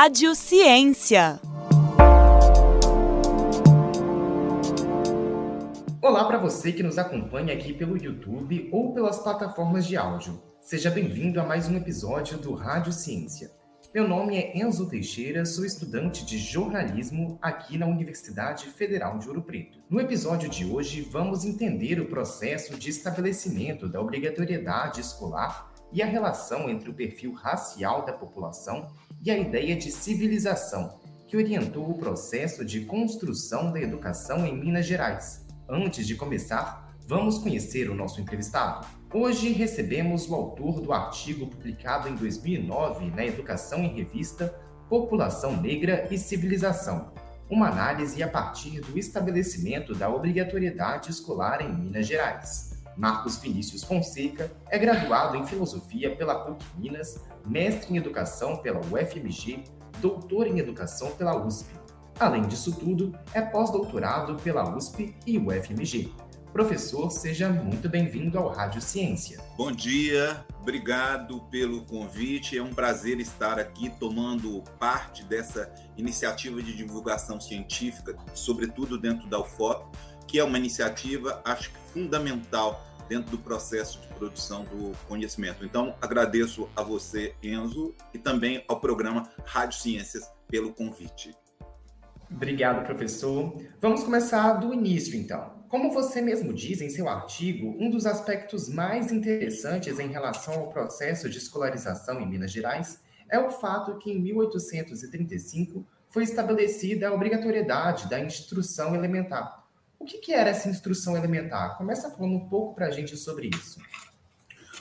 Rádio Ciência. Olá para você que nos acompanha aqui pelo YouTube ou pelas plataformas de áudio. Seja bem-vindo a mais um episódio do Rádio Ciência. Meu nome é Enzo Teixeira, sou estudante de jornalismo aqui na Universidade Federal de Ouro Preto. No episódio de hoje, vamos entender o processo de estabelecimento da obrigatoriedade escolar e a relação entre o perfil racial da população e a ideia de civilização, que orientou o processo de construção da educação em Minas Gerais. Antes de começar, vamos conhecer o nosso entrevistado. Hoje recebemos o autor do artigo publicado em 2009 na Educação em Revista População Negra e Civilização, uma análise a partir do estabelecimento da obrigatoriedade escolar em Minas Gerais. Marcos Vinícius Fonseca é graduado em Filosofia pela PUC Minas, mestre em Educação pela UFMG, doutor em Educação pela USP Além disso tudo, é pós-doutorado pela USP e UFMG. Professor, seja muito bem-vindo ao Rádio Ciência. Bom dia, obrigado pelo convite. É um prazer estar aqui tomando parte dessa iniciativa de divulgação científica, sobretudo dentro da UFOP, que é uma iniciativa, acho que fundamental dentro do processo de produção do conhecimento. Então, agradeço a você, Enzo, e também ao programa Rádio Ciências pelo convite. Obrigado, professor. Vamos começar do início, então. Como você mesmo diz em seu artigo, um dos aspectos mais interessantes em relação ao processo de escolarização em Minas Gerais é o fato que, em 1835, foi estabelecida a obrigatoriedade da instrução elementar. O que, que era essa instrução elementar? Começa falando um pouco para a gente sobre isso.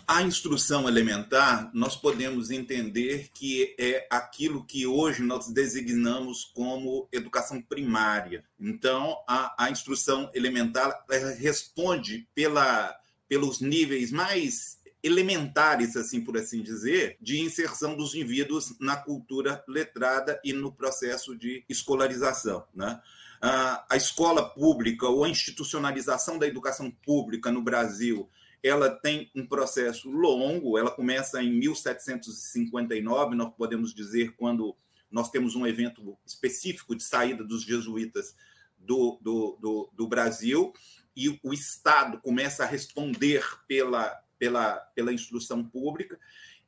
A instrução elementar, nós podemos entender que é aquilo que hoje nós designamos como educação primária. Então, a, a instrução elementar responde pela, pelos níveis mais elementares, assim por assim dizer, de inserção dos indivíduos na cultura letrada e no processo de escolarização. Né? A escola pública ou a institucionalização da educação pública no Brasil ela tem um processo longo, ela começa em 1759, nós podemos dizer, quando nós temos um evento específico de saída dos jesuítas do, do, do, do Brasil, e o Estado começa a responder pela, pela, pela instrução pública,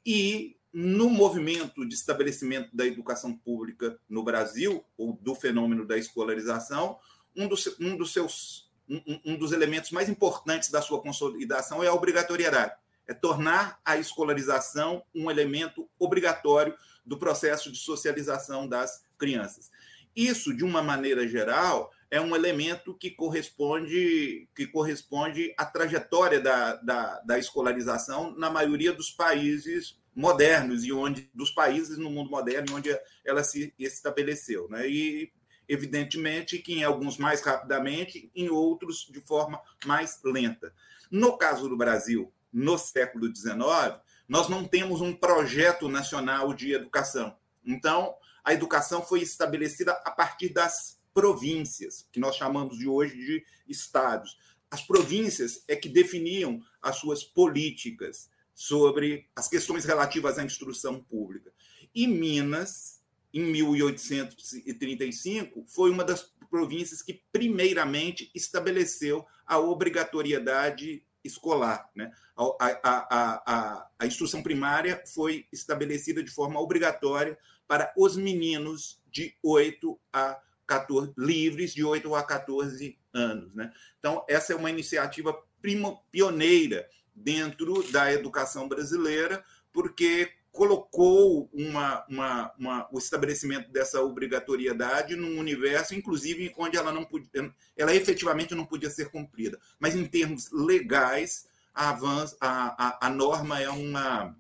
e no movimento de estabelecimento da educação pública no Brasil, ou do fenômeno da escolarização, um dos, um dos seus um, um dos elementos mais importantes da sua consolidação é a obrigatoriedade. É tornar a escolarização um elemento obrigatório do processo de socialização das crianças. Isso, de uma maneira geral, é um elemento que corresponde, que corresponde à trajetória da, da, da, escolarização na maioria dos países modernos e onde dos países no mundo moderno onde ela se estabeleceu, né? E evidentemente que em alguns mais rapidamente, em outros de forma mais lenta. No caso do Brasil, no século XIX, nós não temos um projeto nacional de educação. Então, a educação foi estabelecida a partir das províncias, que nós chamamos de hoje de estados. As províncias é que definiam as suas políticas sobre as questões relativas à instrução pública. E Minas em 1835, foi uma das províncias que, primeiramente, estabeleceu a obrigatoriedade escolar. Né? A, a, a, a, instrução primária foi estabelecida de forma obrigatória para os meninos de 8 a 14, livres de 8 a 14 anos. Né? Então, essa é uma iniciativa primo, pioneira dentro da educação brasileira, porque colocou uma, uma, uma, o estabelecimento dessa obrigatoriedade num universo, inclusive, onde ela não podia, ela efetivamente não podia ser cumprida. Mas em termos legais, a, avanço, a, a, a norma é uma,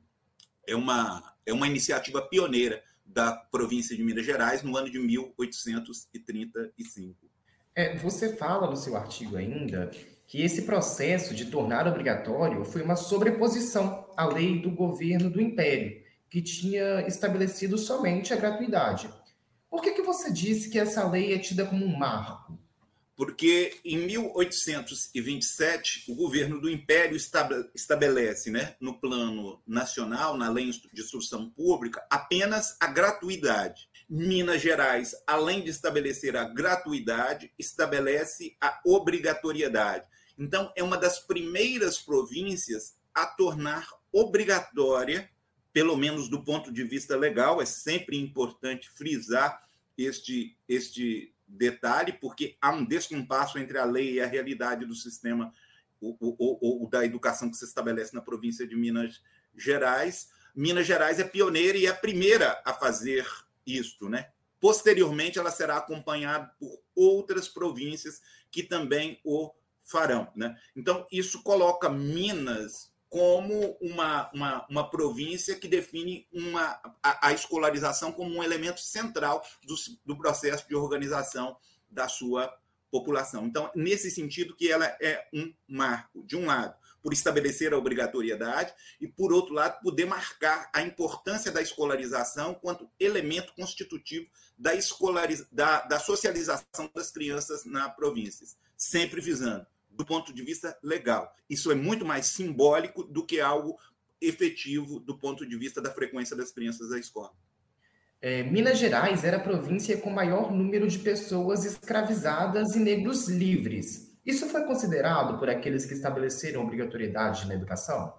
é, uma, é uma iniciativa pioneira da província de Minas Gerais no ano de 1835. É, você fala no seu artigo ainda que esse processo de tornar obrigatório foi uma sobreposição à lei do governo do Império, que tinha estabelecido somente a gratuidade. Por que, que você disse que essa lei é tida como um marco? Porque em 1827 o governo do Império estabelece, né, no plano nacional, na lei de instrução pública, apenas a gratuidade. Minas Gerais, além de estabelecer a gratuidade, estabelece a obrigatoriedade. Então, é uma das primeiras províncias a tornar obrigatória, pelo menos do ponto de vista legal, é sempre importante frisar este, este detalhe, porque há um descompasso entre a lei e a realidade do sistema ou, ou, ou da educação que se estabelece na província de Minas Gerais. Minas Gerais é pioneira e é a primeira a fazer isto, né? Posteriormente, ela será acompanhada por outras províncias que também o farão. Né? Então, isso coloca Minas como uma, uma, uma província que define uma, a, a escolarização como um elemento central do, do processo de organização da sua população. Então, nesse sentido que ela é um marco, de um lado, por estabelecer a obrigatoriedade e, por outro lado, poder marcar a importância da escolarização quanto elemento constitutivo da, escolariz... da, da socialização das crianças na província, sempre visando do ponto de vista legal. Isso é muito mais simbólico do que algo efetivo do ponto de vista da frequência das crianças à escola. É, Minas Gerais era a província com maior número de pessoas escravizadas e negros livres. Isso foi considerado por aqueles que estabeleceram obrigatoriedade na educação?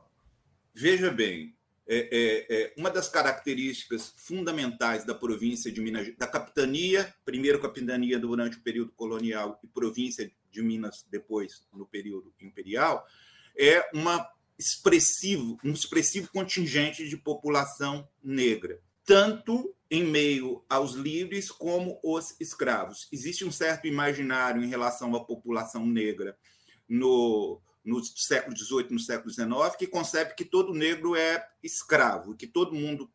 Veja bem, é, é, é, uma das características fundamentais da província de Minas, da capitania, primeiro capitania durante o período colonial e província de Minas depois no período imperial, é uma expressivo, um expressivo contingente de população negra tanto em meio aos livres como os escravos. Existe um certo imaginário em relação à população negra no, no século XVIII, no século XIX, que concebe que todo negro é escravo, que todo mundo,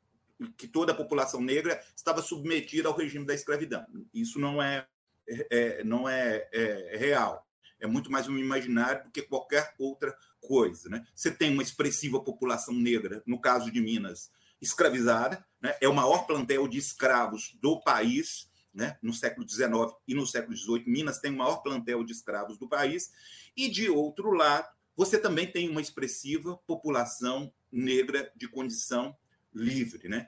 que toda a população negra estava submetida ao regime da escravidão. Isso não é, é não é, é, real. É muito mais um imaginário do que qualquer outra coisa. Né? Você tem uma expressiva população negra, no caso de Minas, escravizada, né? é o maior plantel de escravos do país, né? no século XIX e no século XVIII. Minas tem o maior plantel de escravos do país, e de outro lado, você também tem uma expressiva população negra de condição livre. Né?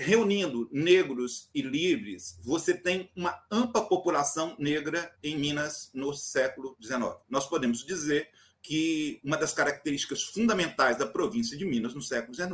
Reunindo negros e livres, você tem uma ampla população negra em Minas no século XIX. Nós podemos dizer que uma das características fundamentais da província de Minas no século XIX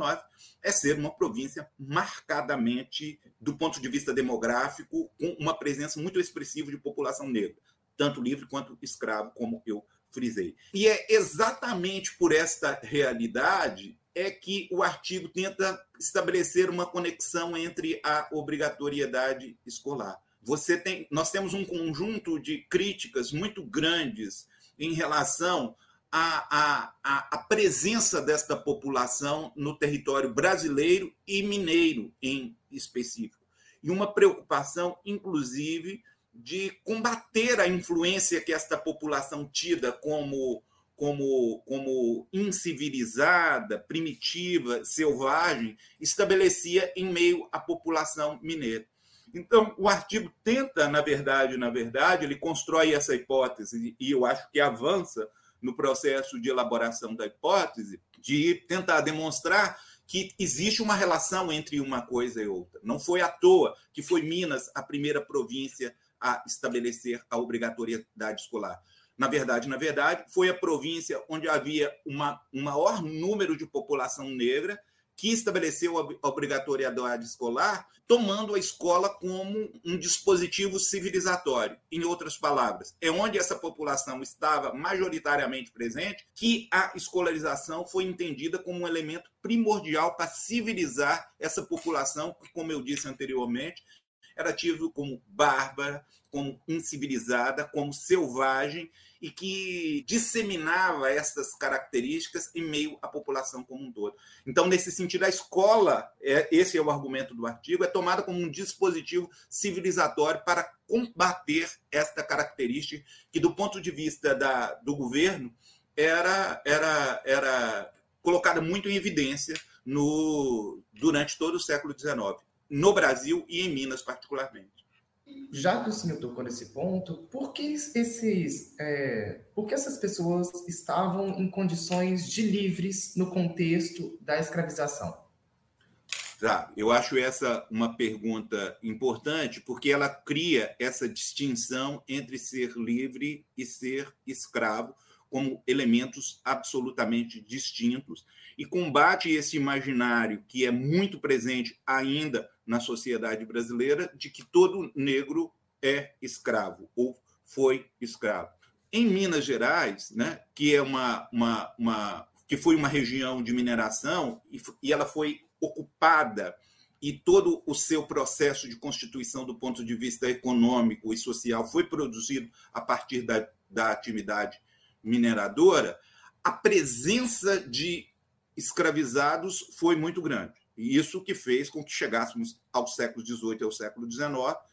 é ser uma província marcadamente, do ponto de vista demográfico, com uma presença muito expressiva de população negra, tanto livre quanto escravo, como eu frisei. E é exatamente por esta realidade é que o artigo tenta estabelecer uma conexão entre a obrigatoriedade escolar. Você tem, nós temos um conjunto de críticas muito grandes em relação a, a, a presença desta população no território brasileiro e mineiro em específico. E uma preocupação, inclusive, de combater a influência que esta população tida como, como, como incivilizada, primitiva, selvagem, estabelecia em meio à população mineira. Então, o artigo tenta, na verdade, na verdade, ele constrói essa hipótese e eu acho que avança no processo de elaboração da hipótese, de tentar demonstrar que existe uma relação entre uma coisa e outra. Não foi à toa que foi Minas a primeira província a estabelecer a obrigatoriedade escolar. Na verdade, na verdade, foi a província onde havia uma, um maior número de população negra que estabeleceu a obrigatoriedade escolar, tomando a escola como um dispositivo civilizatório. Em outras palavras, é onde essa população estava majoritariamente presente que a escolarização foi entendida como um elemento primordial para civilizar essa população, que, como eu disse anteriormente, era tido como bárbara, como incivilizada, como selvagem e que disseminava essas características em meio à população como um todo. Então, nesse sentido, a escola, é, esse é o argumento do artigo, é tomada como um dispositivo civilizatório para combater esta característica que, do ponto de vista da, do governo, era, era, era colocada muito em evidência no, durante todo o século XIX, no Brasil e em Minas, particularmente já que o senhor tocou nesse ponto, por que, esses, é, por que essas pessoas estavam em condições de livres no contexto da escravização? Tá, eu acho essa uma pergunta importante, porque ela cria essa distinção entre ser livre e ser escravo como elementos absolutamente distintos e combate esse imaginário que é muito presente ainda na sociedade brasileira de que todo negro é escravo ou foi escravo. Em Minas Gerais, né, que é uma, uma, uma que foi uma região de mineração e, e ela foi ocupada e todo o seu processo de constituição do ponto de vista econômico e social foi produzido a partir da, da atividade mineradora, a presença de escravizados foi muito grande. Isso que fez com que chegássemos ao século XVIII e ao século XIX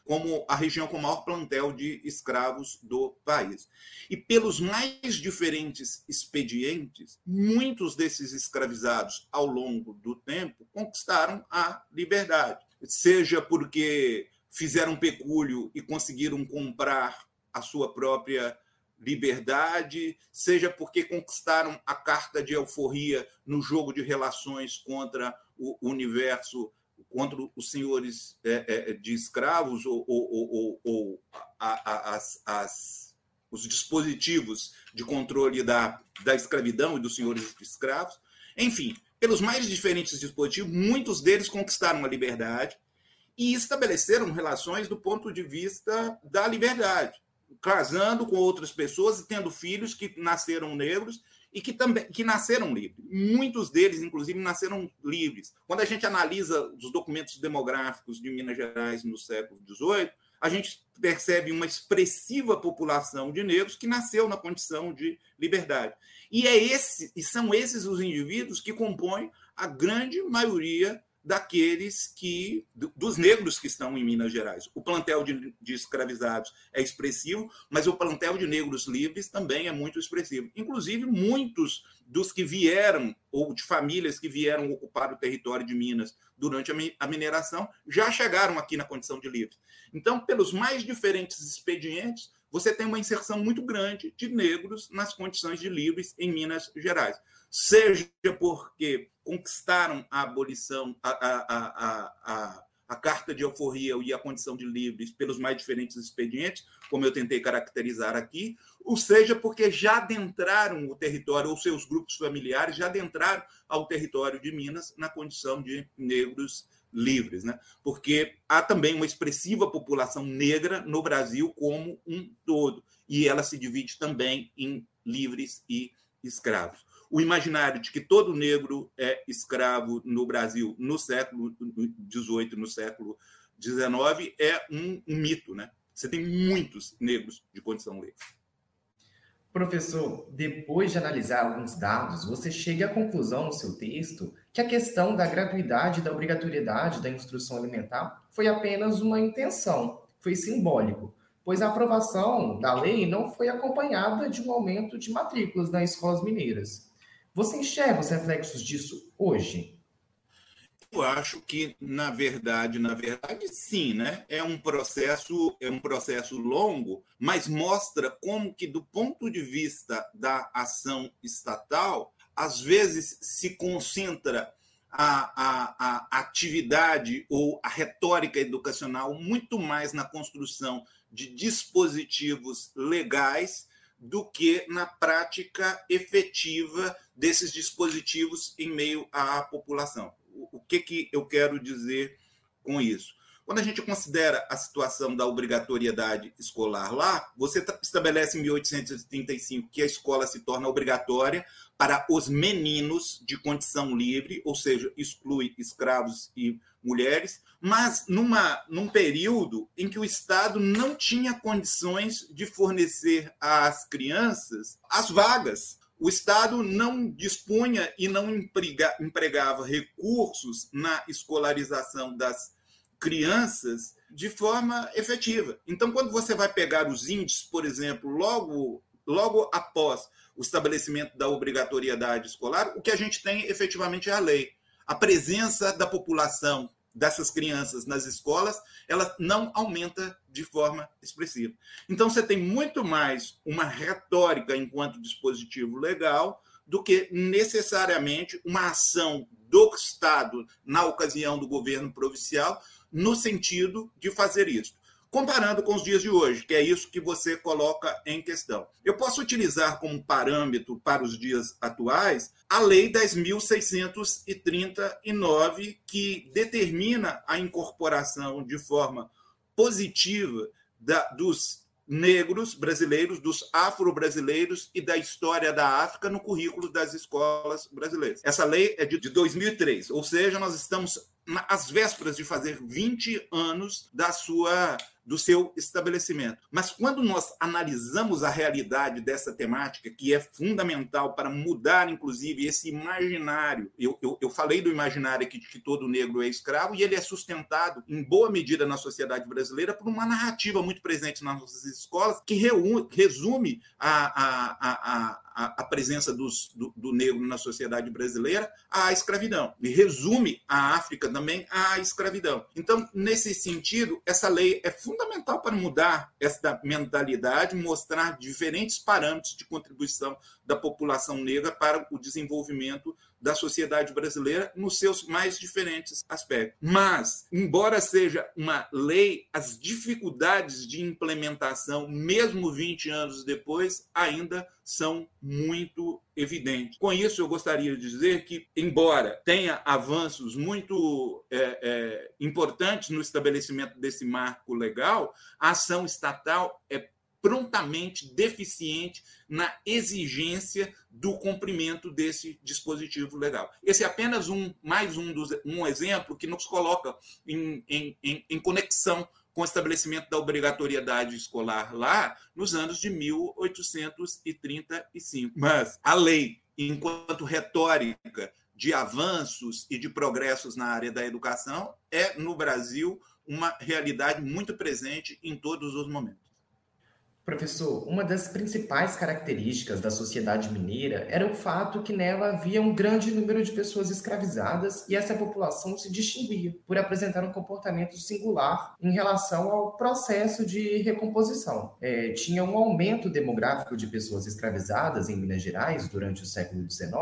como a região com o maior plantel de escravos do país. E pelos mais diferentes expedientes, muitos desses escravizados, ao longo do tempo, conquistaram a liberdade. Seja porque fizeram pecúlio e conseguiram comprar a sua própria liberdade, seja porque conquistaram a carta de euforia no jogo de relações contra o universo, contra os senhores é, é, de escravos ou, ou, ou, ou as, as, os dispositivos de controle da, da escravidão e dos senhores de escravos. Enfim, pelos mais diferentes dispositivos, muitos deles conquistaram a liberdade e estabeleceram relações do ponto de vista da liberdade casando com outras pessoas e tendo filhos que nasceram negros e que também que nasceram livres. Muitos deles, inclusive, nasceram livres. Quando a gente analisa os documentos demográficos de Minas Gerais no século XVIII, a gente percebe uma expressiva população de negros que nasceu na condição de liberdade. E é esse e são esses os indivíduos que compõem a grande maioria daqueles que dos negros que estão em Minas Gerais. O plantel de, de, escravizados é expressivo, mas o plantel de negros livres também é muito expressivo. Inclusive muitos dos que vieram ou de famílias que vieram ocupar o território de Minas durante a mineração já chegaram aqui na condição de livres. Então, pelos mais diferentes expedientes, você tem uma inserção muito grande de negros nas condições de livres em Minas Gerais seja porque conquistaram a abolição, a, a, a, a, carta de alforria e a condição de livres pelos mais diferentes expedientes, como eu tentei caracterizar aqui, ou seja porque já adentraram o território, ou seus grupos familiares já adentraram ao território de Minas na condição de negros livres, né? Porque há também uma expressiva população negra no Brasil como um todo, e ela se divide também em livres e escravos o imaginário de que todo negro é escravo no Brasil no século XVIII, no século XIX, é um, um mito. Né? Você tem muitos negros de condição livre. Professor, depois de analisar alguns dados, você chega à conclusão no seu texto que a questão da gratuidade e da obrigatoriedade da instrução alimentar foi apenas uma intenção, foi simbólico, pois a aprovação da lei não foi acompanhada de um aumento de matrículas nas escolas mineiras. Você enxerga os reflexos disso hoje? Eu acho que, na verdade, na verdade, sim, né? É um processo, é um processo longo, mas mostra como que, do ponto de vista da ação estatal, às vezes se concentra a, a, a atividade ou a retórica educacional muito mais na construção de dispositivos legais do que na prática efetiva desses dispositivos em meio à população. O que, que eu quero dizer com isso? Quando a gente considera a situação da obrigatoriedade escolar lá, você estabelece em 1835 que a escola se torna obrigatória para os meninos de condição livre, ou seja, exclui escravos e mulheres, mas numa, num período em que o Estado não tinha condições de fornecer às crianças as vagas. O Estado não dispunha e não emprega, empregava recursos na escolarização das crianças de forma efetiva. Então, quando você vai pegar os índices, por exemplo, logo, logo após o estabelecimento da obrigatoriedade escolar, o que a gente tem efetivamente é a lei. A presença da população dessas crianças nas escolas, ela não aumenta de forma expressiva. Então, você tem muito mais uma retórica enquanto dispositivo legal do que necessariamente uma ação do Estado, na ocasião do governo provincial, no sentido de fazer isso comparando com os dias de hoje, que é isso que você coloca em questão. Eu posso utilizar como parâmetro para os dias atuais a Lei 10.639, que determina a incorporação de forma positiva da, dos negros brasileiros, dos afro-brasileiros e da história da África no currículo das escolas brasileiras. Essa lei é de 2003, ou seja, nós estamos às vésperas de fazer 20 anos da sua do seu estabelecimento. Mas quando nós analisamos a realidade dessa temática, que é fundamental para mudar, inclusive, esse imaginário, eu, eu, eu falei do imaginário aqui de que todo negro é escravo, e ele é sustentado, em boa medida, na sociedade brasileira, por uma narrativa muito presente nas nossas escolas, que resume a, a, a, a, a presença dos, do, do, negro na sociedade brasileira à escravidão, e resume a África também à escravidão. Então, nesse sentido, essa lei é fundamental para mudar essa mentalidade, mostrar diferentes parâmetros de contribuição da população negra para o desenvolvimento da sociedade brasileira nos seus mais diferentes aspectos. Mas, embora seja uma lei, as dificuldades de implementação, mesmo 20 anos depois, ainda são muito evidentes. Com isso, eu gostaria de dizer que, embora tenha avanços muito é, é, importantes no estabelecimento desse marco legal, a ação estatal é prontamente deficiente na exigência do cumprimento desse dispositivo legal. Esse é apenas um mais um, dos, um exemplo que nos coloca em, em, em, em conexão com o estabelecimento da obrigatoriedade escolar lá nos anos de 1835. Mas a lei, enquanto retórica de avanços e de progressos na área da educação, é, no Brasil, uma realidade muito presente em todos os momentos. Professor, uma das principais características da sociedade mineira era o fato que nela havia um grande número de pessoas escravizadas e essa população se distinguia por apresentar um comportamento singular em relação ao processo de recomposição. É, tinha um aumento demográfico de pessoas escravizadas em Minas Gerais durante o século XIX.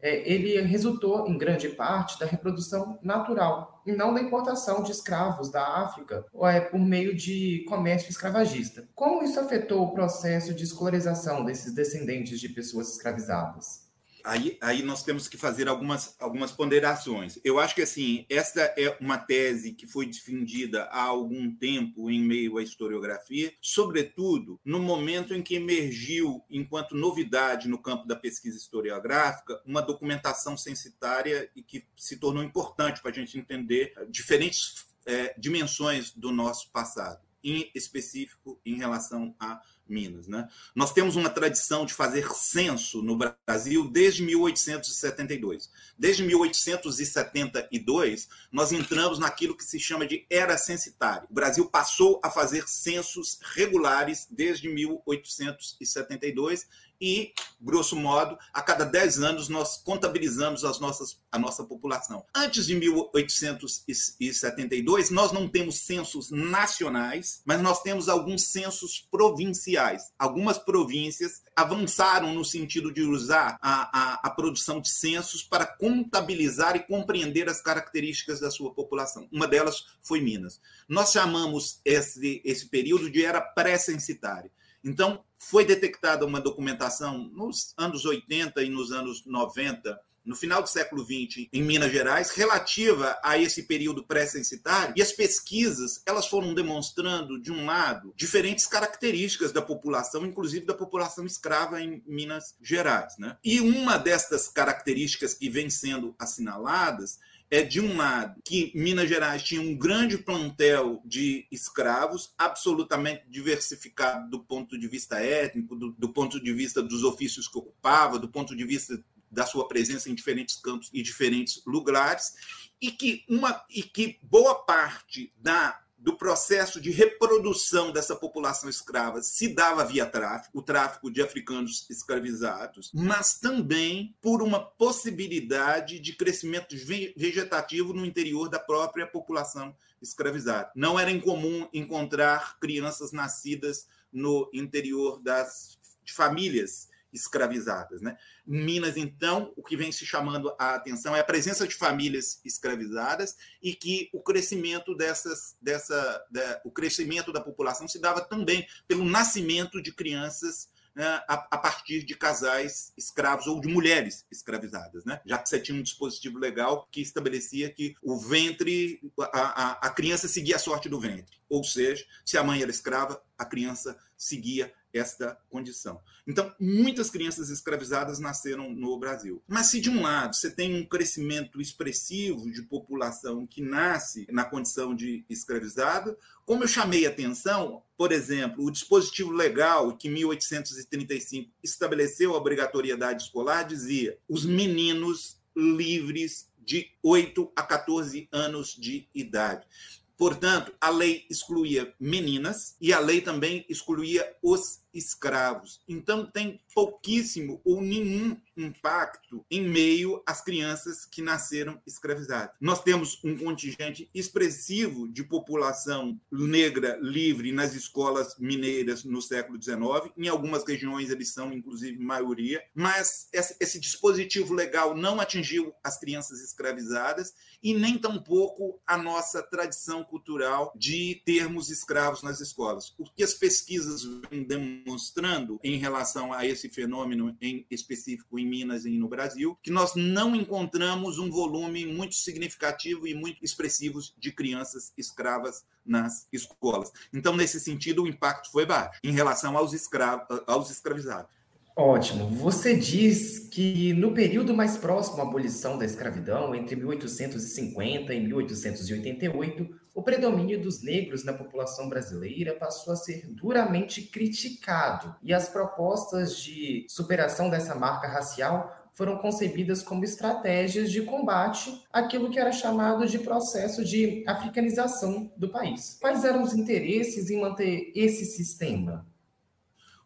É, ele resultou, em grande parte, da reprodução natural e não da importação de escravos da África é, por meio de comércio escravagista. Como isso afetou o processo de escolarização desses descendentes de pessoas escravizadas? Aí, aí nós temos que fazer algumas, algumas ponderações. Eu acho que assim esta é uma tese que foi defendida há algum tempo em meio à historiografia, sobretudo no momento em que emergiu, enquanto novidade no campo da pesquisa historiográfica, uma documentação censitária e que se tornou importante para a gente entender diferentes é, dimensões do nosso passado, em específico em relação a Minas. Né? Nós temos uma tradição de fazer censo no Brasil desde 1872. Desde 1872, nós entramos naquilo que se chama de era censitária. O Brasil passou a fazer censos regulares desde 1872 e, grosso modo, a cada 10 anos nós contabilizamos as nossas, a nossa população. Antes de 1872, nós não temos censos nacionais, mas nós temos alguns censos provinciais. Algumas províncias avançaram no sentido de usar a, a, a produção de censos para contabilizar e compreender as características da sua população. Uma delas foi Minas. Nós chamamos esse, esse período de era pré-censitária. Então, foi detectada uma documentação nos anos 80 e nos anos 90, no final do século XX, em Minas Gerais, relativa a esse período pré-censitário, e as pesquisas elas foram demonstrando, de um lado, diferentes características da população, inclusive da população escrava em Minas Gerais. Né? E uma destas características que vem sendo assinaladas é de um lado que Minas Gerais tinha um grande plantel de escravos, absolutamente diversificado do ponto de vista étnico, do, do ponto de vista dos ofícios que ocupava, do ponto de vista da sua presença em diferentes campos e diferentes lugares, e que uma e que boa parte da do processo de reprodução dessa população escrava se dava via tráfico, o tráfico de africanos escravizados, mas também por uma possibilidade de crescimento vegetativo no interior da própria população escravizada. Não era incomum encontrar crianças nascidas no interior das famílias escravizadas. Né? Em Minas, então, o que vem se chamando a atenção é a presença de famílias escravizadas e que o crescimento dessas, dessa, da, o crescimento da população se dava também pelo nascimento de crianças né, a, a, partir de casais escravos ou de mulheres escravizadas, né? já que você tinha um dispositivo legal que estabelecia que o ventre, a, a, a criança seguia a sorte do ventre. Ou seja, se a mãe era escrava, a criança seguia esta condição. Então, muitas crianças escravizadas nasceram no Brasil. Mas se de um lado você tem um crescimento expressivo de população que nasce na condição de escravizado, como eu chamei atenção, por exemplo, o dispositivo legal que em 1835 estabeleceu a obrigatoriedade escolar dizia: os meninos livres de 8 a 14 anos de idade. Portanto, a lei excluía meninas e a lei também excluía os escravos. Então, tem pouquíssimo ou nenhum impacto em meio às crianças que nasceram escravizadas. Nós temos um contingente expressivo de população negra livre nas escolas mineiras no século XIX. Em algumas regiões eles são, inclusive, maioria. Mas esse dispositivo legal não atingiu as crianças escravizadas e nem tampouco a nossa tradição cultural de termos escravos nas escolas. O que as pesquisas vêm demonstrando em relação a esse fenômeno em específico em Minas e no Brasil, que nós não encontramos um volume muito significativo e muito expressivo de crianças escravas nas escolas. Então, nesse sentido, o impacto foi baixo em relação aos, escravos, aos escravizados. Ótimo. Você diz que no período mais próximo à abolição da escravidão, entre 1850 e 1888, o predomínio dos negros na população brasileira passou a ser duramente criticado e as propostas de superação dessa marca racial foram concebidas como estratégias de combate àquilo que era chamado de processo de africanização do país. Quais eram os interesses em manter esse sistema?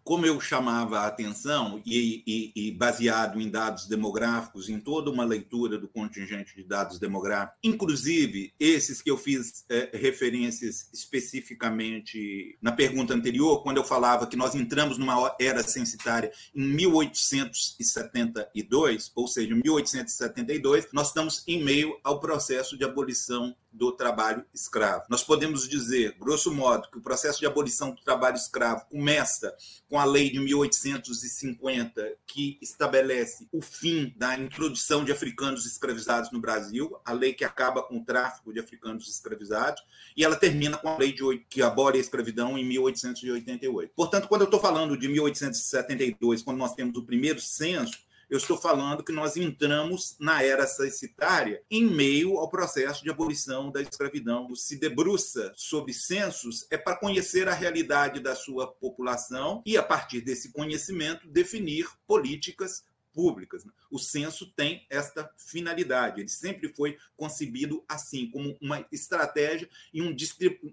Como eu chamava a atenção, e, e, e, baseado em dados demográficos, em toda uma leitura do contingente de dados demográficos, inclusive esses que eu fiz é, referências especificamente na pergunta anterior, quando eu falava que nós entramos numa era censitária em 1872, ou seja, 1872, nós estamos em meio ao processo de abolição do trabalho escravo. Nós podemos dizer, grosso modo, que o processo de abolição do trabalho escravo começa com a lei de 1850, que estabelece o fim da introdução de africanos escravizados no Brasil, a lei que acaba com o tráfico de africanos escravizados, e ela termina com a lei de, que abole a escravidão em 1888. Portanto, quando eu estou falando de 1872, quando nós temos o primeiro censo, eu estou falando que nós entramos na era censitária em meio ao processo de abolição da escravidão. Se debruça sobre censos é para conhecer a realidade da sua população e, a partir desse conhecimento, definir políticas públicas. Né? O censo tem esta finalidade, ele sempre foi concebido assim, como uma estratégia e um,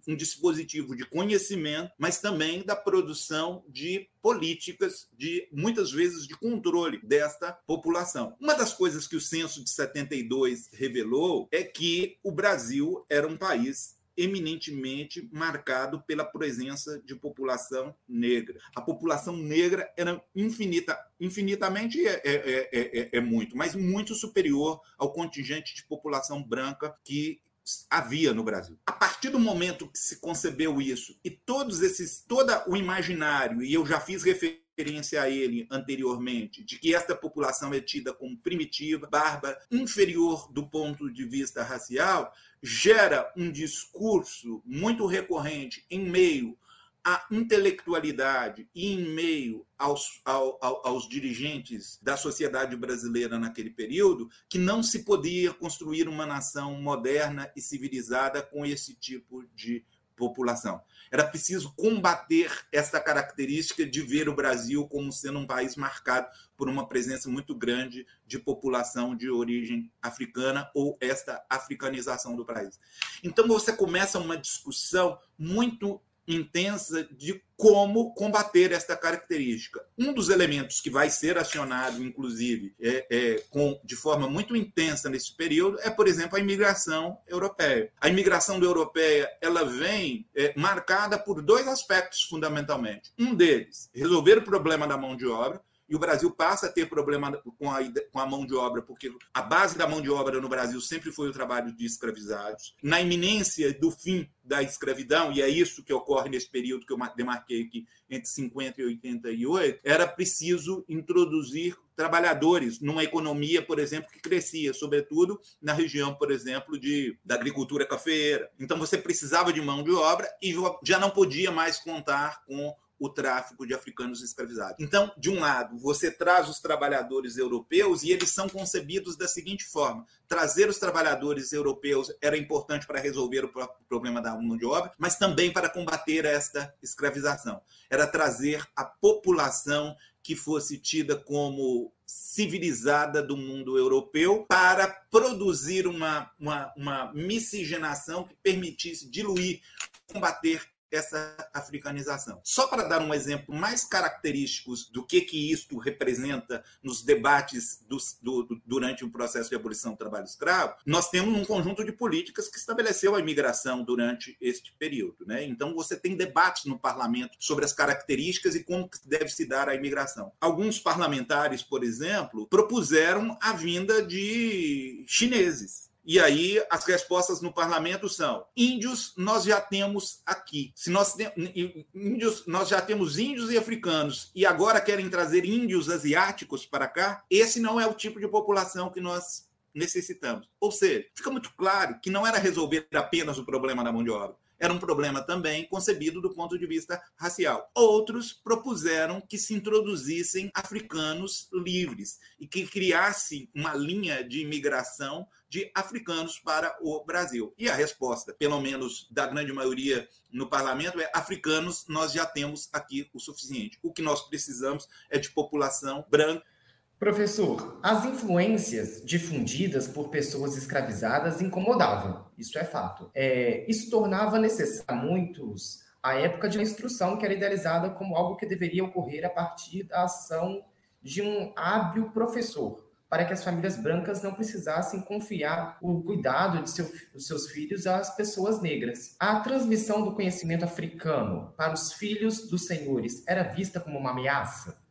um dispositivo de conhecimento, mas também da produção de políticas de muitas vezes de controle desta população. Uma das coisas que o censo de 72 revelou é que o Brasil era um país eminentemente marcado pela presença de população negra. A população negra era infinita, infinitamente é, é, é, é, muito, mas muito superior ao contingente de população branca que havia no Brasil. A partir do momento que se concebeu isso e todos esses, toda o imaginário, e eu já fiz referência a ele anteriormente, de que esta população é tida como primitiva, bárbara, inferior do ponto de vista racial, gera um discurso muito recorrente em meio à intelectualidade e em meio aos, ao, aos dirigentes da sociedade brasileira naquele período, que não se podia construir uma nação moderna e civilizada com esse tipo de população. Era preciso combater essa característica de ver o Brasil como sendo um país marcado por uma presença muito grande de população de origem africana ou esta africanização do país. Então você começa uma discussão muito intensa de como combater esta característica. Um dos elementos que vai ser acionado, inclusive, é, é, com, de forma muito intensa nesse período, é, por exemplo, a imigração europeia. A imigração europeia ela vem é, marcada por dois aspectos, fundamentalmente. Um deles, resolver o problema da mão de obra, e o Brasil passa a ter problema com a, com a mão de obra, porque a base da mão de obra no Brasil sempre foi o trabalho de escravizados. Na iminência do fim da escravidão, e é isso que ocorre nesse período que eu demarquei aqui, entre 50 e 88, era preciso introduzir trabalhadores numa economia, por exemplo, que crescia, sobretudo na região, por exemplo, de, da agricultura cafeeira. Então você precisava de mão de obra e já não podia mais contar com o tráfico de africanos escravizados. Então, de um lado, você traz os trabalhadores europeus e eles são concebidos da seguinte forma: trazer os trabalhadores europeus era importante para resolver o problema da mão de obra, mas também para combater esta escravização. Era trazer a população que fosse tida como civilizada do mundo europeu para produzir uma, uma, uma miscigenação que permitisse diluir, combater essa africanização. Só para dar um exemplo mais característico do que, que isto representa nos debates dos, do, durante o processo de abolição do trabalho escravo, nós temos um conjunto de políticas que estabeleceu a imigração durante este período. Né? Então, você tem debates no parlamento sobre as características e como deve se dar a imigração. Alguns parlamentares, por exemplo, propuseram a vinda de chineses e aí as respostas no parlamento são: índios nós já temos aqui. Se nós índios nós já temos índios e africanos e agora querem trazer índios asiáticos para cá, esse não é o tipo de população que nós necessitamos. Ou seja, fica muito claro que não era resolver apenas o problema da mão de obra era um problema também concebido do ponto de vista racial. Outros propuseram que se introduzissem africanos livres e que criasse uma linha de imigração de africanos para o Brasil. E a resposta, pelo menos da grande maioria no parlamento, é: africanos nós já temos aqui o suficiente. O que nós precisamos é de população branca Professor, as influências difundidas por pessoas escravizadas incomodavam, isso é fato. É, isso tornava necessário muitos a época de uma instrução que era idealizada como algo que deveria ocorrer a partir da ação de um hábil professor, para que as famílias brancas não precisassem confiar o cuidado de seu, dos seus filhos às pessoas negras. A transmissão do conhecimento africano para os filhos dos senhores era vista como uma ameaça?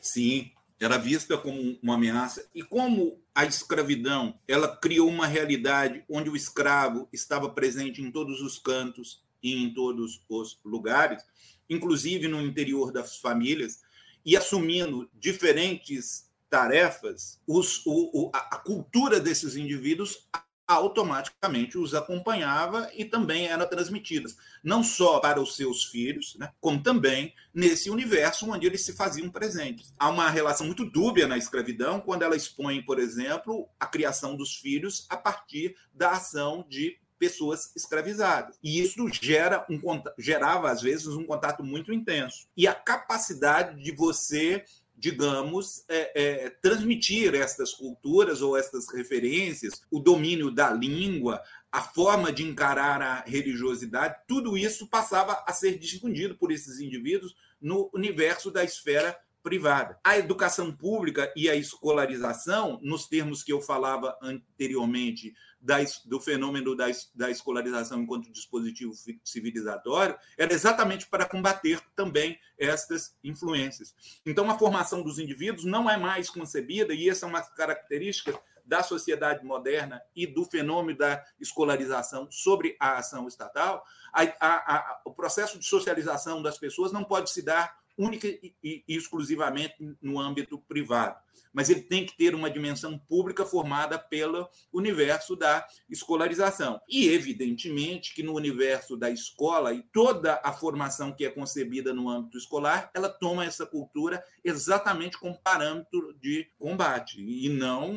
Sim, era vista como uma ameaça e como a escravidão ela criou uma realidade onde o escravo estava presente em todos os cantos e em todos os lugares, inclusive no interior das famílias e assumindo diferentes tarefas, os, o, a, a cultura desses indivíduos automaticamente os acompanhava e também era transmitidas, não só para os seus filhos, né, como também nesse universo onde eles se faziam presentes. Há uma relação muito dúbia na escravidão quando ela expõe, por exemplo, a criação dos filhos a partir da ação de pessoas escravizadas. E isso gera um, gerava, às vezes, um contato muito intenso. E a capacidade de você digamos, é, é, transmitir estas culturas ou estas referências, o domínio da língua, a forma de encarar a religiosidade, tudo isso passava a ser difundido por esses indivíduos no universo da esfera privada. A educação pública e a escolarização, nos termos que eu falava anteriormente, da, do fenômeno da, da escolarização enquanto dispositivo civilizatório era exatamente para combater também estas influências. Então, a formação dos indivíduos não é mais concebida, e essa é uma característica da sociedade moderna e do fenômeno da escolarização sobre a ação estatal, a, a, a, o processo de socialização das pessoas não pode se dar única e, exclusivamente no âmbito privado mas ele tem que ter uma dimensão pública formada pelo universo da escolarização. E, evidentemente, que no universo da escola e toda a formação que é concebida no âmbito escolar, ela toma essa cultura exatamente como parâmetro de combate e não,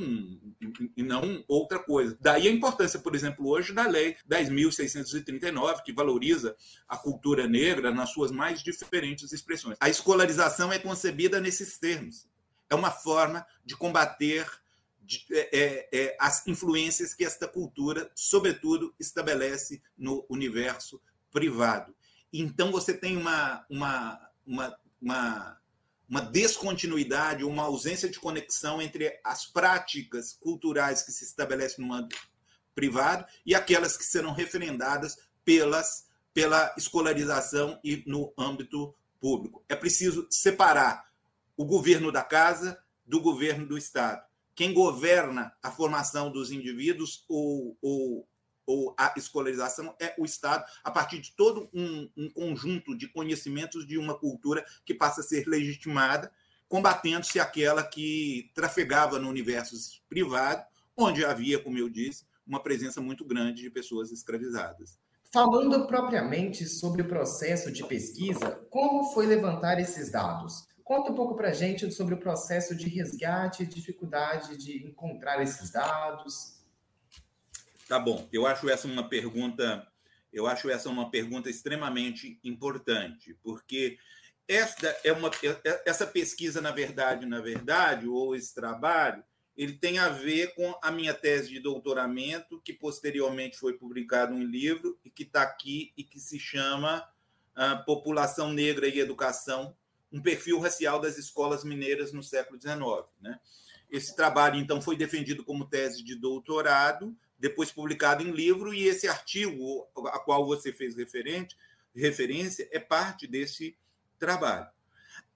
e não outra coisa. Daí a importância, por exemplo, hoje da Lei 10.639, que valoriza a cultura negra nas suas mais diferentes expressões. A escolarização é concebida nesses termos é uma forma de combater de, é, é, é, as influências que esta cultura, sobretudo, estabelece no universo privado. Então, você tem uma, uma, uma, uma, uma descontinuidade, uma ausência de conexão entre as práticas culturais que se estabelecem no âmbito privado e aquelas que serão referendadas pelas, pela escolarização e no âmbito público. É preciso separar o governo da casa do governo do Estado. Quem governa a formação dos indivíduos ou, ou, ou a escolarização é o Estado, a partir de todo um, um conjunto de conhecimentos de uma cultura que passa a ser legitimada, combatendo-se aquela que trafegava no universo privado, onde havia, como eu disse, uma presença muito grande de pessoas escravizadas. Falando propriamente sobre o processo de pesquisa, como foi levantar esses dados? Conta um pouco para a gente sobre o processo de resgate dificuldade de encontrar esses dados. Tá bom. Eu acho essa uma pergunta, eu acho essa uma pergunta extremamente importante, porque esta é uma essa pesquisa na verdade, na verdade, ou esse trabalho, ele tem a ver com a minha tese de doutoramento, que posteriormente foi publicado um livro e que está aqui e que se chama uh, População Negra e Educação, um perfil racial das escolas mineiras no século XIX. Né? Esse trabalho, então, foi defendido como tese de doutorado, depois publicado em livro, e esse artigo a qual você fez referente, referência é parte desse trabalho.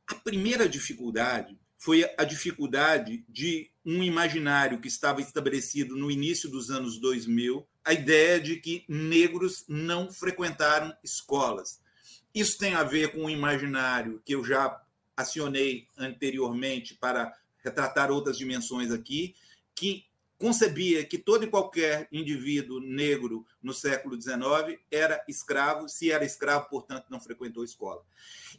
A primeira dificuldade foi a dificuldade de um imaginário que estava estabelecido no início dos anos 2000, a ideia de que negros não frequentaram escolas. Isso tem a ver com um imaginário que eu já acionei anteriormente para retratar outras dimensões aqui, que concebia que todo e qualquer indivíduo negro no século XIX era escravo, se era escravo, portanto, não frequentou escola.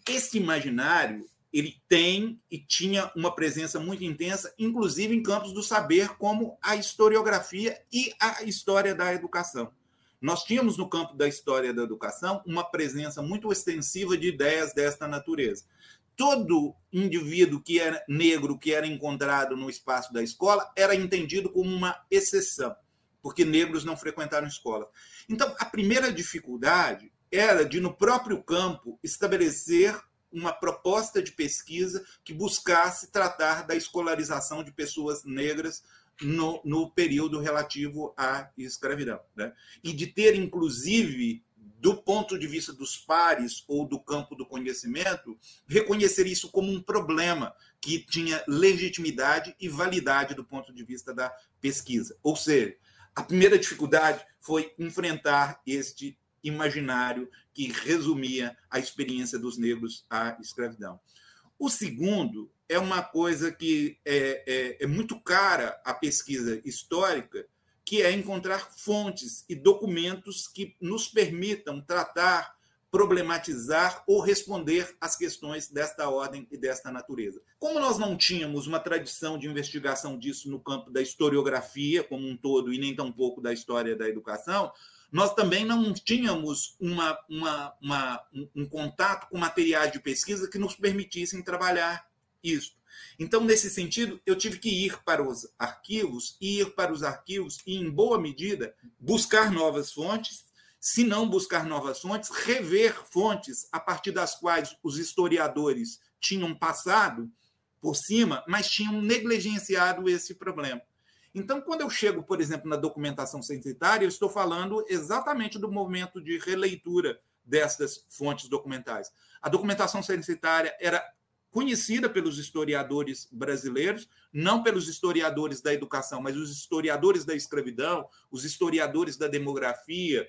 Esse imaginário ele tem e tinha uma presença muito intensa, inclusive em campos do saber, como a historiografia e a história da educação. Nós tínhamos no campo da história da educação uma presença muito extensiva de ideias desta natureza. Todo indivíduo que era negro, que era encontrado no espaço da escola, era entendido como uma exceção, porque negros não frequentaram escola. Então, a primeira dificuldade era de, no próprio campo, estabelecer uma proposta de pesquisa que buscasse tratar da escolarização de pessoas negras no, no período relativo à escravidão. Né? E de ter, inclusive, do ponto de vista dos pares ou do campo do conhecimento, reconhecer isso como um problema que tinha legitimidade e validade do ponto de vista da pesquisa. Ou seja, a primeira dificuldade foi enfrentar este imaginário que resumia a experiência dos negros à escravidão. O segundo é uma coisa que é, é, é muito cara à pesquisa histórica, que é encontrar fontes e documentos que nos permitam tratar, problematizar ou responder às questões desta ordem e desta natureza. Como nós não tínhamos uma tradição de investigação disso no campo da historiografia como um todo e nem tampouco da história da educação, nós também não tínhamos uma, uma, uma, um contato com materiais de pesquisa que nos permitissem trabalhar isso. Então, nesse sentido, eu tive que ir para os arquivos, ir para os arquivos e, em boa medida, buscar novas fontes, se não buscar novas fontes, rever fontes a partir das quais os historiadores tinham passado por cima, mas tinham negligenciado esse problema. Então, quando eu chego, por exemplo, na documentação censitária, eu estou falando exatamente do momento de releitura destas fontes documentais. A documentação censitária era conhecida pelos historiadores brasileiros, não pelos historiadores da educação, mas os historiadores da escravidão, os historiadores da demografia,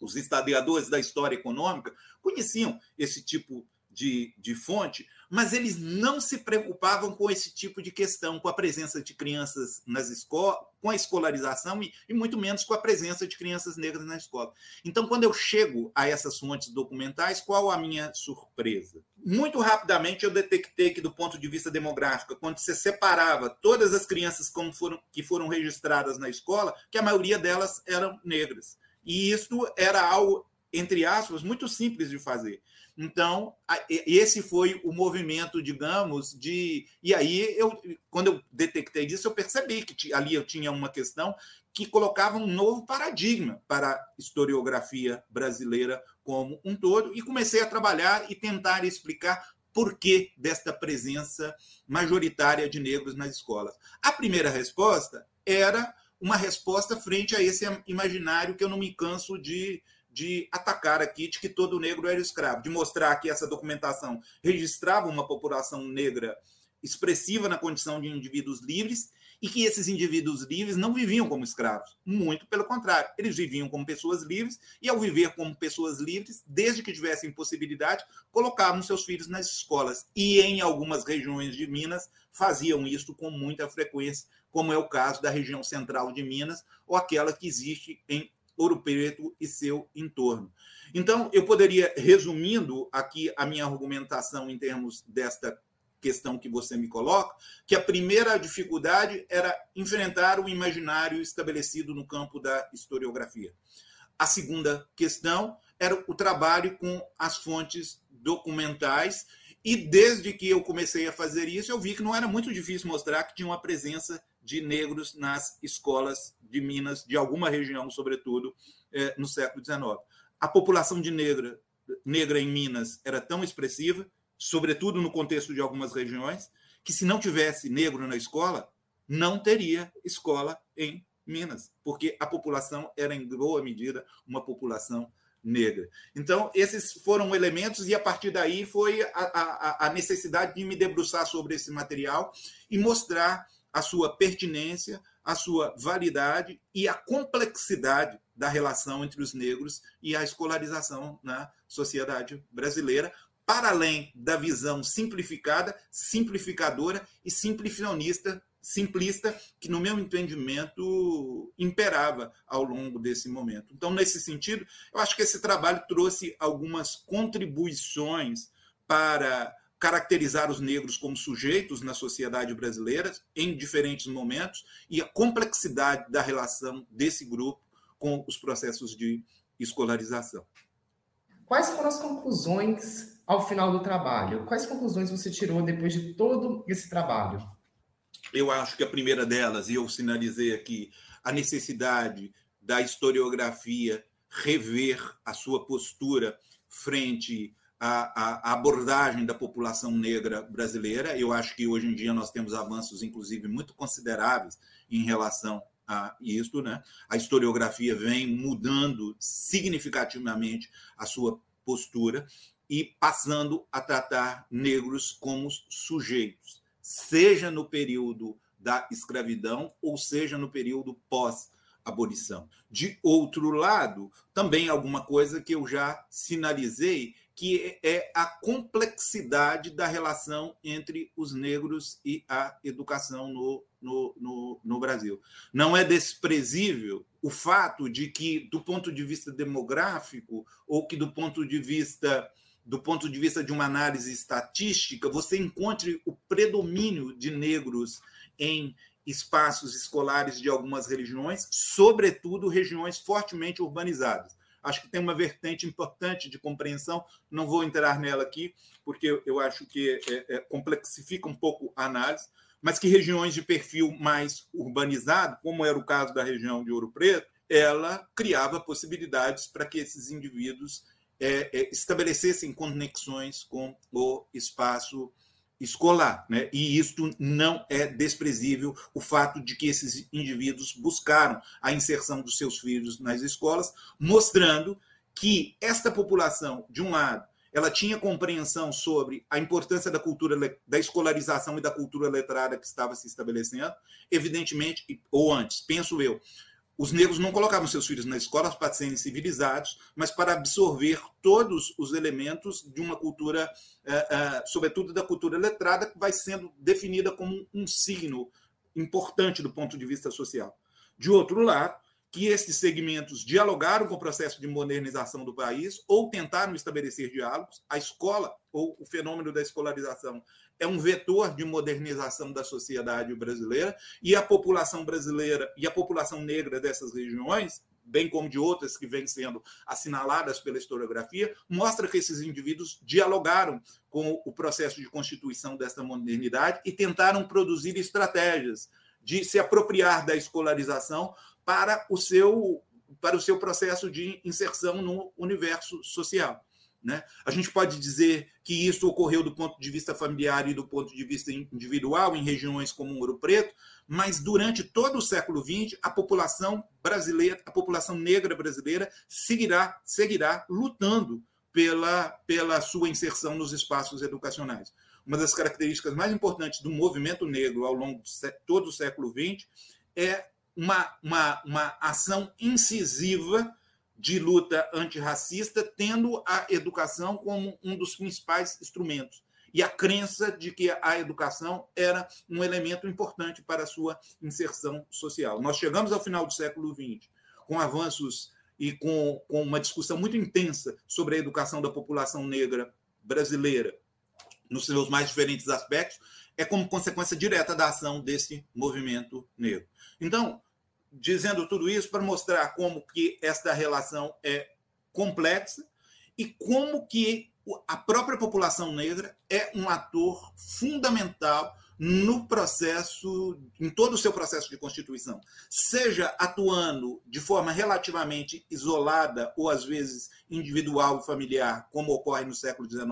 os historiadores da história econômica, conheciam esse tipo de, de fonte, mas eles não se preocupavam com esse tipo de questão, com a presença de crianças nas escolas, com a escolarização e, e, muito menos com a presença de crianças negras na escola. Então, quando eu chego a essas fontes documentais, qual a minha surpresa? Muito rapidamente eu detectei que, do ponto de vista demográfico, quando você separava todas as crianças como foram, que foram registradas na escola, que a maioria delas eram negras. E isso era algo, entre aspas, muito simples de fazer. Então, esse foi o movimento, digamos, de. E aí, eu, quando eu detectei isso, eu percebi que ali eu tinha uma questão que colocava um novo paradigma para a historiografia brasileira como um todo, e comecei a trabalhar e tentar explicar por que desta presença majoritária de negros nas escolas. A primeira resposta era uma resposta frente a esse imaginário que eu não me canso de, de atacar aqui de que todo negro era escravo, de mostrar que essa documentação registrava uma população negra expressiva na condição de indivíduos livres e que esses indivíduos livres não viviam como escravos. Muito pelo contrário, eles viviam como pessoas livres e, ao viver como pessoas livres, desde que tivessem possibilidade, colocavam seus filhos nas escolas. E em algumas regiões de Minas faziam isso com muita frequência, como é o caso da região central de Minas ou aquela que existe em Ouro Preto e seu entorno. Então, eu poderia, resumindo aqui a minha argumentação em termos desta questão que você me coloca, que a primeira dificuldade era enfrentar o imaginário estabelecido no campo da historiografia. A segunda questão era o trabalho com as fontes documentais, e desde que eu comecei a fazer isso, eu vi que não era muito difícil mostrar que tinha uma presença de negros nas escolas de Minas, de alguma região, sobretudo, eh, no século XIX. A população de negra, negra em Minas era tão expressiva sobretudo no contexto de algumas regiões, que se não tivesse negro na escola, não teria escola em Minas, porque a população era, em boa medida, uma população negra. Então, esses foram elementos, e a partir daí foi a, a, a necessidade de me debruçar sobre esse material e mostrar a sua pertinência, a sua validade e a complexidade da relação entre os negros e a escolarização na sociedade brasileira, para além da visão simplificada, simplificadora e simplicionista, simplista, que, no meu entendimento, imperava ao longo desse momento. Então, nesse sentido, eu acho que esse trabalho trouxe algumas contribuições para caracterizar os negros como sujeitos na sociedade brasileira em diferentes momentos e a complexidade da relação desse grupo com os processos de escolarização. Quais foram as conclusões ao final do trabalho? Quais conclusões você tirou depois de todo esse trabalho? Eu acho que a primeira delas, e eu sinalizei aqui, a necessidade da historiografia rever a sua postura frente à, à, abordagem da população negra brasileira. Eu acho que hoje em dia nós temos avanços, inclusive, muito consideráveis em relação a isso, né? A historiografia vem mudando significativamente a sua postura e passando a tratar negros como sujeitos, seja no período da escravidão ou seja no período pós abolição. De outro lado, também alguma coisa que eu já sinalizei, que é a complexidade da relação entre os negros e a educação no, no, no, no, Brasil. Não é desprezível o fato de que, do ponto de vista demográfico, ou que do ponto de vista do ponto de vista de uma análise estatística, você encontre o predomínio de negros em espaços escolares de algumas regiões, sobretudo regiões fortemente urbanizadas. Acho que tem uma vertente importante de compreensão, não vou entrar nela aqui, porque eu acho que é, é, complexifica um pouco a análise, mas que regiões de perfil mais urbanizado, como era o caso da região de Ouro Preto, ela criava possibilidades para que esses indivíduos é, é, estabelecessem conexões com o espaço escolar. Né? E isto não é desprezível, o fato de que esses indivíduos buscaram a inserção dos seus filhos nas escolas, mostrando que esta população, de um lado, ela tinha compreensão sobre a importância da cultura da escolarização e da cultura letrada que estava se estabelecendo, evidentemente, ou antes, penso eu, os negros não colocavam seus filhos na escola para serem civilizados, mas para absorver todos os elementos de uma cultura, eh, eh, sobretudo da cultura letrada, que vai sendo definida como um signo importante do ponto de vista social. De outro lado, que esses segmentos dialogaram com o processo de modernização do país ou tentaram estabelecer diálogos. A escola, ou o fenômeno da escolarização, é um vetor de modernização da sociedade brasileira e a população brasileira e a população negra dessas regiões, bem como de outras que vêm sendo assinaladas pela historiografia, mostra que esses indivíduos dialogaram com o processo de constituição desta modernidade e tentaram produzir estratégias de se apropriar da escolarização para o seu, para o seu processo de inserção no universo social. Né? A gente pode dizer que isso ocorreu do ponto de vista familiar e do ponto de vista individual em regiões como Ouro Preto, mas durante todo o século XX, a população brasileira, a população negra brasileira seguirá, seguirá lutando pela, pela sua inserção nos espaços educacionais. uma das características mais importantes do movimento negro ao longo de todo o século XX é uma, uma, uma ação incisiva de luta antirracista, tendo a educação como um dos principais instrumentos. E a crença de que a educação era um elemento importante para a sua inserção social. Nós chegamos ao final do século XX com avanços e com, com uma discussão muito intensa sobre a educação da população negra brasileira nos seus mais diferentes aspectos, é como consequência direta da ação desse movimento negro. Então, dizendo tudo isso para mostrar como que esta relação é complexa e como que a própria população negra é um ator fundamental no processo, em todo o seu processo de constituição, seja atuando de forma relativamente isolada ou às vezes individual e familiar, como ocorre no século XIX,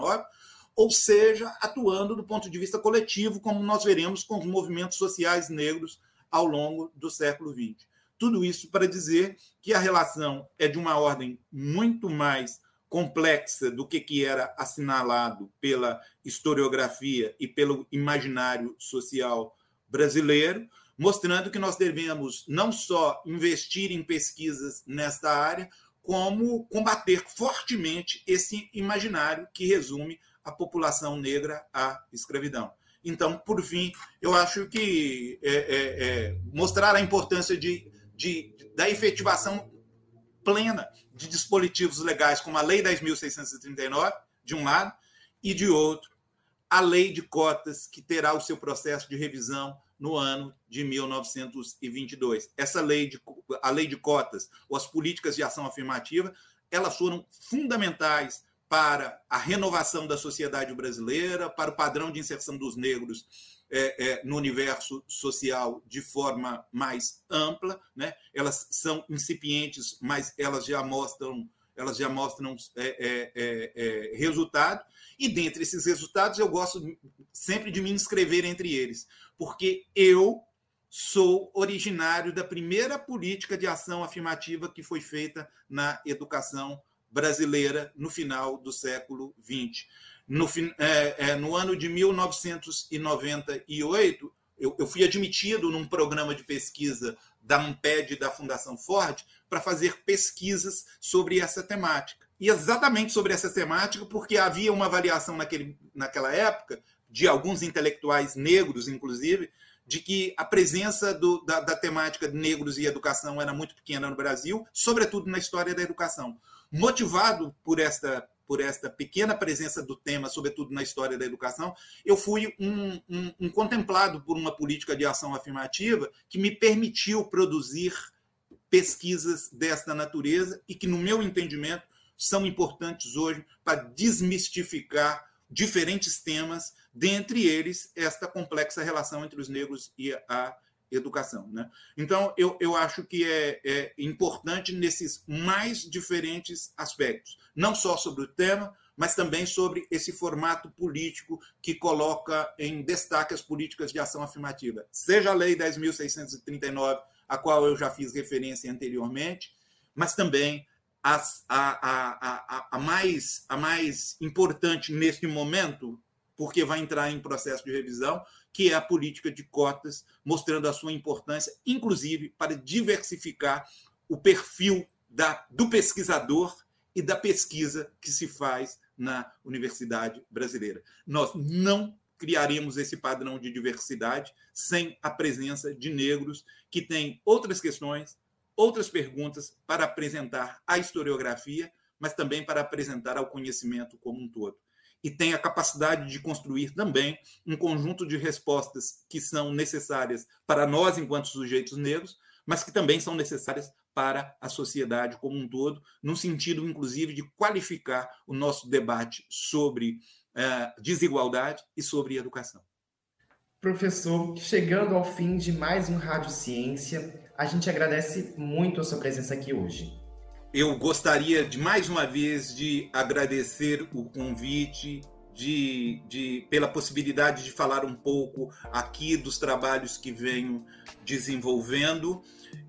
ou seja, atuando do ponto de vista coletivo, como nós veremos com os movimentos sociais negros ao longo do século XX. Tudo isso para dizer que a relação é de uma ordem muito mais complexa do que, que era assinalado pela historiografia e pelo imaginário social brasileiro, mostrando que nós devemos não só investir em pesquisas nesta área, como combater fortemente esse imaginário que resume a população negra à escravidão. Então, por fim, eu acho que é, é, é, mostrar a importância de de, da efetivação plena de dispositivos legais, como a Lei 10.639, de um lado, e de outro, a Lei de Cotas, que terá o seu processo de revisão no ano de 1922. Essa lei de, a lei de cotas, ou as políticas de ação afirmativa, elas foram fundamentais para a renovação da sociedade brasileira, para o padrão de inserção dos negros é, é, no universo social de forma mais ampla, né? Elas são incipientes, mas elas já mostram elas já mostram é, é, é, é, resultado. E dentre esses resultados, eu gosto sempre de me inscrever entre eles, porque eu sou originário da primeira política de ação afirmativa que foi feita na educação brasileira no final do século XX. No, é, é, no ano de 1998, eu, eu fui admitido num programa de pesquisa da Amped da Fundação Ford para fazer pesquisas sobre essa temática. E exatamente sobre essa temática, porque havia uma avaliação naquele, naquela época, de alguns intelectuais negros, inclusive, de que a presença do, da, da temática de negros e educação era muito pequena no Brasil, sobretudo na história da educação. Motivado por esta por esta pequena presença do tema, sobretudo na história da educação, eu fui um, um, um, contemplado por uma política de ação afirmativa que me permitiu produzir pesquisas desta natureza e que, no meu entendimento, são importantes hoje para desmistificar diferentes temas, dentre eles esta complexa relação entre os negros e a educação. Né? Então, eu, eu acho que é, é importante nesses mais diferentes aspectos, não só sobre o tema, mas também sobre esse formato político que coloca em destaque as políticas de ação afirmativa, seja a Lei 10.639, a qual eu já fiz referência anteriormente, mas também as, a, a, a, a, mais, a mais importante neste momento, porque vai entrar em processo de revisão, que é a política de cotas, mostrando a sua importância, inclusive para diversificar o perfil da, do pesquisador e da pesquisa que se faz na universidade brasileira. Nós não criaremos esse padrão de diversidade sem a presença de negros que têm outras questões, outras perguntas para apresentar à historiografia, mas também para apresentar ao conhecimento como um todo e tem a capacidade de construir também um conjunto de respostas que são necessárias para nós, enquanto sujeitos negros, mas que também são necessárias para a sociedade como um todo, no sentido, inclusive, de qualificar o nosso debate sobre uh, desigualdade e sobre educação. Professor, chegando ao fim de mais um Rádio Ciência, a gente agradece muito a sua presença aqui hoje eu gostaria de mais uma vez de agradecer o convite, de, de, pela possibilidade de falar um pouco aqui dos trabalhos que venho desenvolvendo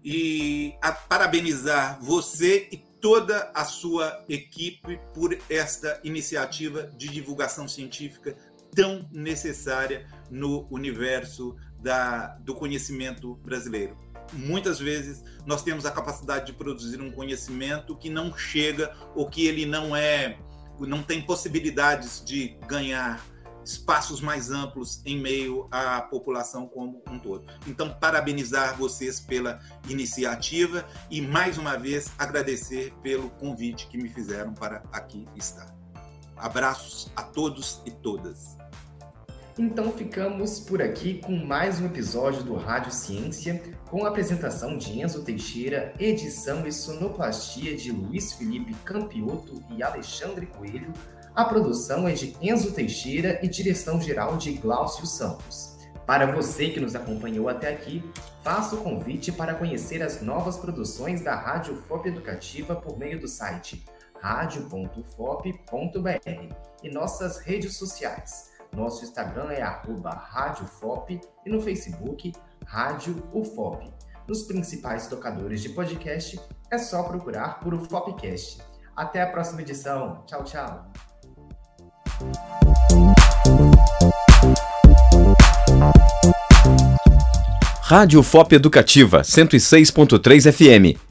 e parabenizar você e toda a sua equipe por esta iniciativa de divulgação científica tão necessária no universo da, do conhecimento brasileiro. Muitas vezes nós temos a capacidade de produzir um conhecimento que não chega ou que ele não é, não tem possibilidades de ganhar espaços mais amplos em meio à população como um todo. Então, parabenizar vocês pela iniciativa e mais uma vez agradecer pelo convite que me fizeram para aqui estar. Abraços a todos e todas. Então ficamos por aqui com mais um episódio do Rádio Ciência, com a apresentação de Enzo Teixeira, edição e sonoplastia de Luiz Felipe Campioto e Alexandre Coelho. A produção é de Enzo Teixeira e direção geral de Glaucio Santos. Para você que nos acompanhou até aqui, faço o convite para conhecer as novas produções da Rádio FOP Educativa por meio do site radio.fop.br e nossas redes sociais nosso Instagram é RádioFop e no Facebook, Rádio UFOP. Nos principais tocadores de podcast, é só procurar por UFOPcast. Até a próxima edição. Tchau, tchau. Rádio FOP Educativa 106.3 FM